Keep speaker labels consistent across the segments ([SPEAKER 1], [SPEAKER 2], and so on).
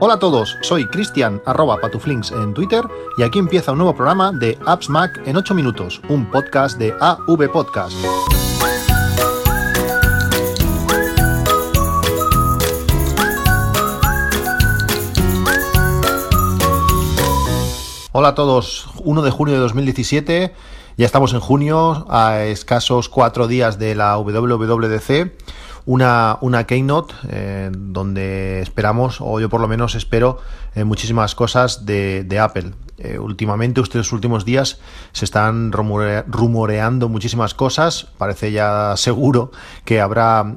[SPEAKER 1] Hola a todos, soy Cristian arroba patuflinks en Twitter y aquí empieza un nuevo programa de Apps Mac en 8 minutos, un podcast de AV Podcast. Hola a todos, 1 de junio de 2017, ya estamos en junio, a escasos cuatro días de la WWDC una, una Keynote eh, donde esperamos, o yo por lo menos espero, eh, muchísimas cosas de, de Apple. Eh, últimamente, estos últimos días, se están rumoreando muchísimas cosas. Parece ya seguro que habrá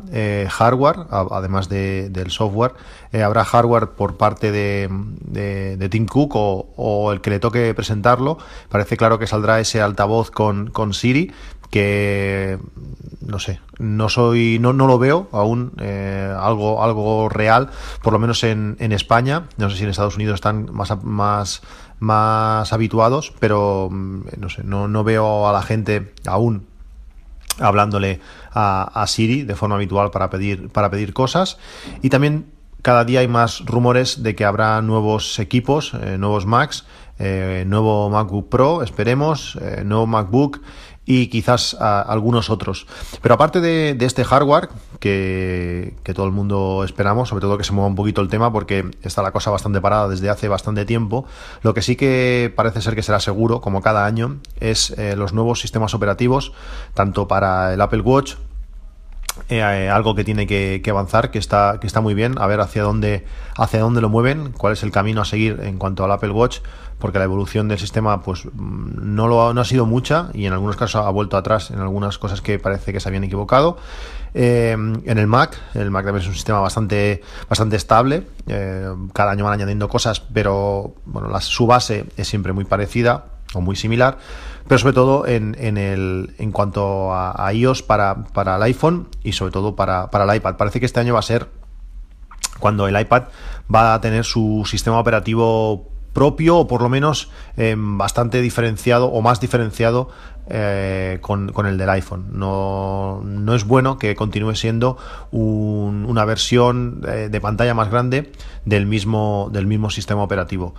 [SPEAKER 1] hardware, además del software, habrá hardware por parte de, de, Tim Cook o, o, el que le toque presentarlo. Parece claro que saldrá ese altavoz con, con Siri que no sé, no soy, no, no lo veo aún eh, algo, algo real, por lo menos en, en, España. No sé si en Estados Unidos están más, más, más habituados, pero mm, no sé, no, no veo a la gente aún hablándole a, Siri de forma habitual para pedir, para pedir cosas. Y también cada día hay más rumores de que habrá nuevos equipos, eh, nuevos Macs, eh, nuevo MacBook Pro, esperemos, nuevo MacBook y quizás algunos otros. Pero aparte de, este hardware, que, todo el mundo esperamos, sobre todo que se mueva un poquito el tema, porque está la cosa bastante parada desde hace bastante tiempo, lo que sí que parece ser que será seguro, como cada año, es eh, los nuevos sistemas operativos, tanto para el Apple Watch, eh, algo que tiene que, avanzar, que está, que está muy bien, a ver hacia dónde, hacia dónde lo mueven, cuál es el camino a seguir en cuanto al Apple Watch, porque la evolución del sistema pues no, lo, no ha sido mucha y en algunos casos ha vuelto atrás en algunas cosas que parece que se habían equivocado. Eh, en el Mac, el Mac también es un sistema bastante, bastante estable, eh, cada año van añadiendo cosas, pero bueno, su base es siempre muy parecida o muy similar, pero sobre todo en, en, el, en cuanto a, iOS para, para, el iPhone y sobre todo para, para el iPad. Parece que este año va a ser cuando el iPad va a tener su sistema operativo propio o por lo menos eh, bastante diferenciado o más diferenciado eh, con, el del iPhone. No, no, es bueno que continúe siendo una versión eh, de pantalla más grande del mismo, del mismo sistema operativo.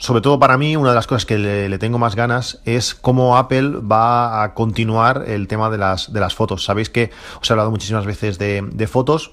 [SPEAKER 1] Sobre todo para mí, una de las cosas que le, tengo más ganas es cómo Apple va a continuar el tema de las, de las fotos. Sabéis que os he hablado muchísimas veces de, fotos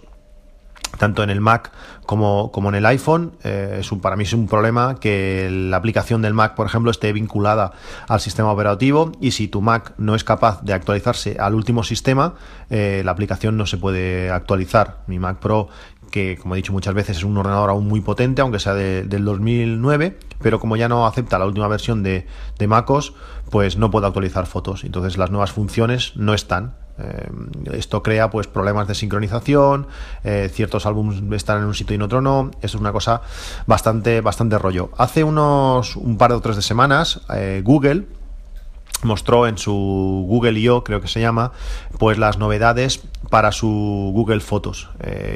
[SPEAKER 1] tanto en el Mac como, como en el iPhone. Eh, es un, para mí es un problema que la aplicación del Mac, por ejemplo, esté vinculada al sistema operativo y si tu Mac no es capaz de actualizarse al último sistema, eh, la aplicación no se puede actualizar. Mi Mac Pro que como he dicho muchas veces es un ordenador aún muy potente, aunque sea del 2009, pero como ya no acepta la última versión de, de MacOS, pues no puede actualizar fotos. Entonces las nuevas funciones no están. Eh, esto crea pues problemas de sincronización, eh, ciertos álbumes están en un sitio y en otro no. Es una cosa bastante, bastante rollo. Hace unos un par de o tres de semanas, eh, Google mostró en su Google I.O., creo que se llama, pues las novedades para su Google Fotos.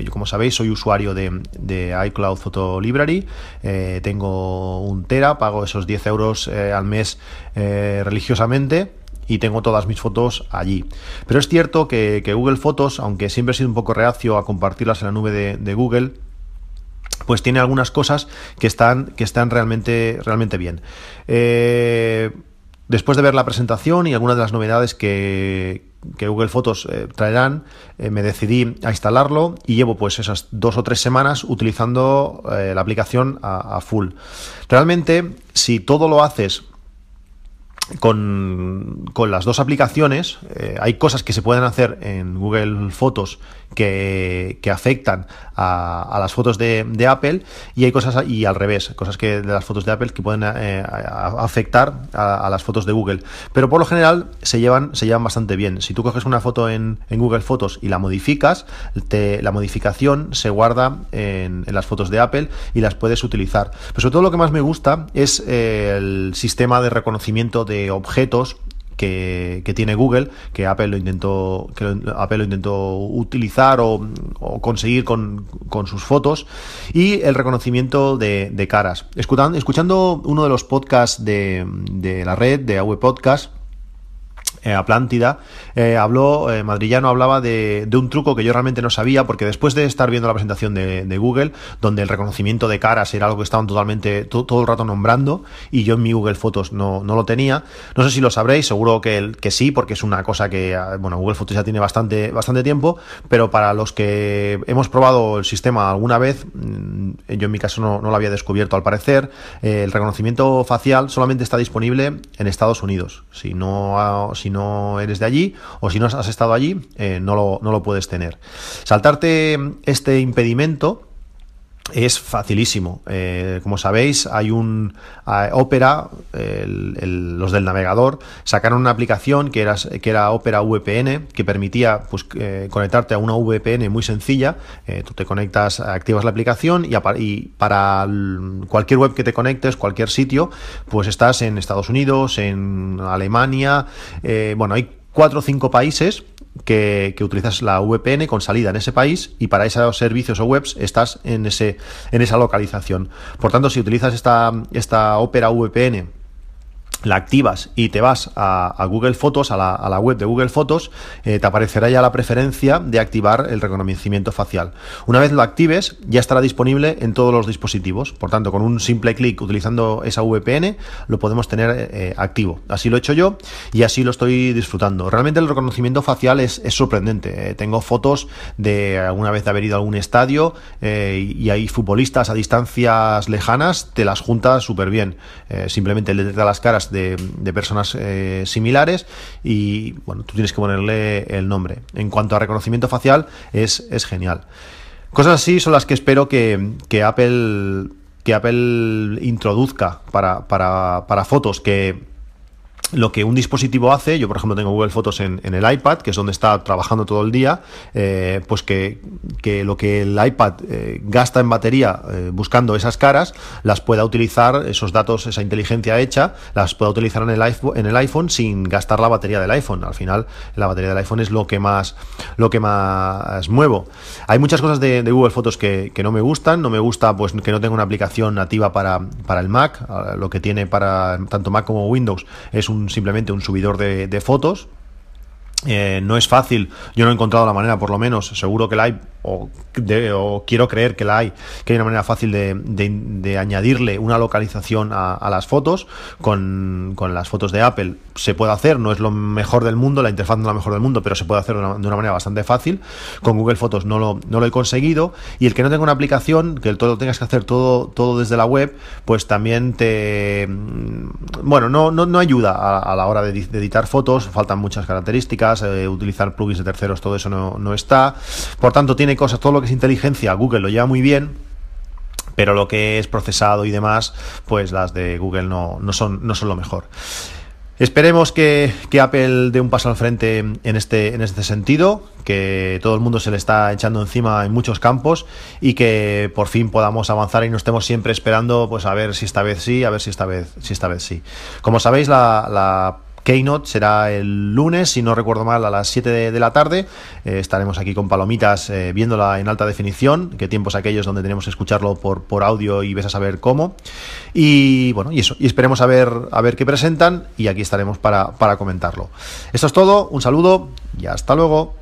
[SPEAKER 1] yo, como sabéis, soy usuario de, de iCloud Photo Library, tengo un Tera, pago esos 10 euros al mes religiosamente y tengo todas mis fotos allí. Pero es cierto que, Google Fotos, aunque siempre he sido un poco reacio a compartirlas en la nube de, Google, pues tiene algunas cosas que están, que están realmente, realmente bien. Eh, después de ver la presentación y algunas de las novedades que, Google Fotos eh, traerán, eh, me decidí a instalarlo y llevo pues esas dos o tres semanas utilizando la aplicación a, full. Realmente, si todo lo haces con, las dos aplicaciones eh, hay cosas que se pueden hacer en Google Fotos que, afectan a, las fotos de, Apple y hay cosas y al revés, cosas que de las fotos de Apple que pueden eh, afectar a, las fotos de Google. Pero por lo general se llevan, se llevan bastante bien. Si tú coges una foto en, Google Fotos y la modificas, la modificación se guarda en, las fotos de Apple y las puedes utilizar. Pero sobre todo lo que más me gusta es eh, el sistema de reconocimiento de objetos que, tiene Google, que Apple lo intentó, que Apple lo intentó utilizar o, conseguir con, sus fotos, y el reconocimiento de, caras. Escuchando, escuchando, uno de los podcasts de, de la red, de AV Podcast, eh, Aplántida, eh, habló, eh, Madrillano hablaba de, un truco que yo realmente no sabía, porque después de estar viendo la presentación de, Google, donde el reconocimiento de caras era algo que estaban totalmente todo, el rato nombrando, y yo en mi Google Fotos no, lo tenía, no sé si lo sabréis, seguro que, que sí, porque es una cosa que, ah, bueno, Google Fotos ya tiene bastante, bastante tiempo, pero para los que hemos probado el sistema alguna vez, mm, yo en mi caso no, lo había descubierto al parecer, el reconocimiento facial solamente está disponible en Estados Unidos. Si no, si no eres de allí o si no has estado allí, eh, no, lo, no lo puedes tener. Saltarte este impedimento es facilísimo. Eh, como sabéis, hay un Opera, los del navegador, sacaron una aplicación que era, que era Opera VPN, que permitía pues, eh, conectarte a una VPN muy sencilla. Eh, tú te conectas, activas la aplicación y, y, para cualquier web que te conectes, cualquier sitio, pues estás en Estados Unidos, en Alemania, bueno, hay cuatro o cinco países que, utilizas la VPN con salida en ese país y para esos servicios o webs estás en, ese, en esa localización. Por tanto, si utilizas esta, esta Opera VPN la activas y te vas a, Google Fotos, a la, web de Google Fotos, eh, te aparecerá ya la preferencia de activar el reconocimiento facial. Una vez lo actives, ya estará disponible en todos los dispositivos. Por tanto, con un simple clic utilizando esa VPN, lo podemos tener eh, activo. Así lo he hecho yo y así lo estoy disfrutando. Realmente el reconocimiento facial es, sorprendente. Eh, tengo fotos de alguna vez de haber ido a algún estadio y hay futbolistas a distancias lejanas, te las juntas súper bien. simplemente le detecta las caras de, personas eh, similares y bueno, tú tienes que ponerle el nombre. En cuanto a reconocimiento facial, es, es genial. Cosas así son las que espero que, que Apple que Apple introduzca para, para, para fotos que, lo que un dispositivo hace, yo por ejemplo tengo Google Fotos en, el iPad, que es donde está trabajando todo el día, eh, pues que, lo que el iPad eh, gasta en batería eh, buscando esas caras, las pueda utilizar, esos datos, esa inteligencia hecha, las pueda utilizar en el, iPhone, en el iPhone sin gastar la batería del iPhone. Al final, la batería del iPhone es lo que más, lo que más muevo. Hay muchas cosas de, Google Fotos que, no me gustan, no me gusta pues que no tenga una aplicación nativa para, para el Mac, lo que tiene para tanto Mac como Windows es un simplemente un subidor de, fotos. Eh, no es fácil, yo no he encontrado la manera, por lo menos, seguro que la hay, o, quiero creer que la hay, que hay una manera fácil de, añadirle una localización a, las fotos. Con, las fotos de Apple se puede hacer, no es lo mejor del mundo, la interfaz no es la mejor del mundo, pero se puede hacer de una, manera bastante fácil. Con Google Fotos no lo, no lo he conseguido. Y el que no tenga una aplicación, que todo tengas que hacer todo, todo desde la web, pues también te. Bueno, no, no, ayuda a, la hora de, editar fotos, faltan muchas características, eh, utilizar plugins de terceros, todo eso no, no está. Por tanto, tiene cosas, todo lo que es inteligencia, Google lo lleva muy bien, pero lo que es procesado y demás, pues las de Google no, no, son, no son lo mejor. Esperemos que, Apple dé un paso al frente en este, en este sentido, que todo el mundo se le está echando encima en muchos campos y que por fin podamos avanzar y no estemos siempre esperando pues a ver si esta vez sí, a ver si esta vez, si esta vez sí. Como sabéis, la Keynote será el lunes, si no recuerdo mal, a las 7 de, la tarde. Eh, estaremos aquí con palomitas eh, viéndola en alta definición, que tiempos aquellos donde tenemos que escucharlo por, por audio y ves a saber cómo. Y bueno, y eso, y esperemos a ver, a ver qué presentan y aquí estaremos para, para comentarlo. Esto es todo, un saludo y hasta luego.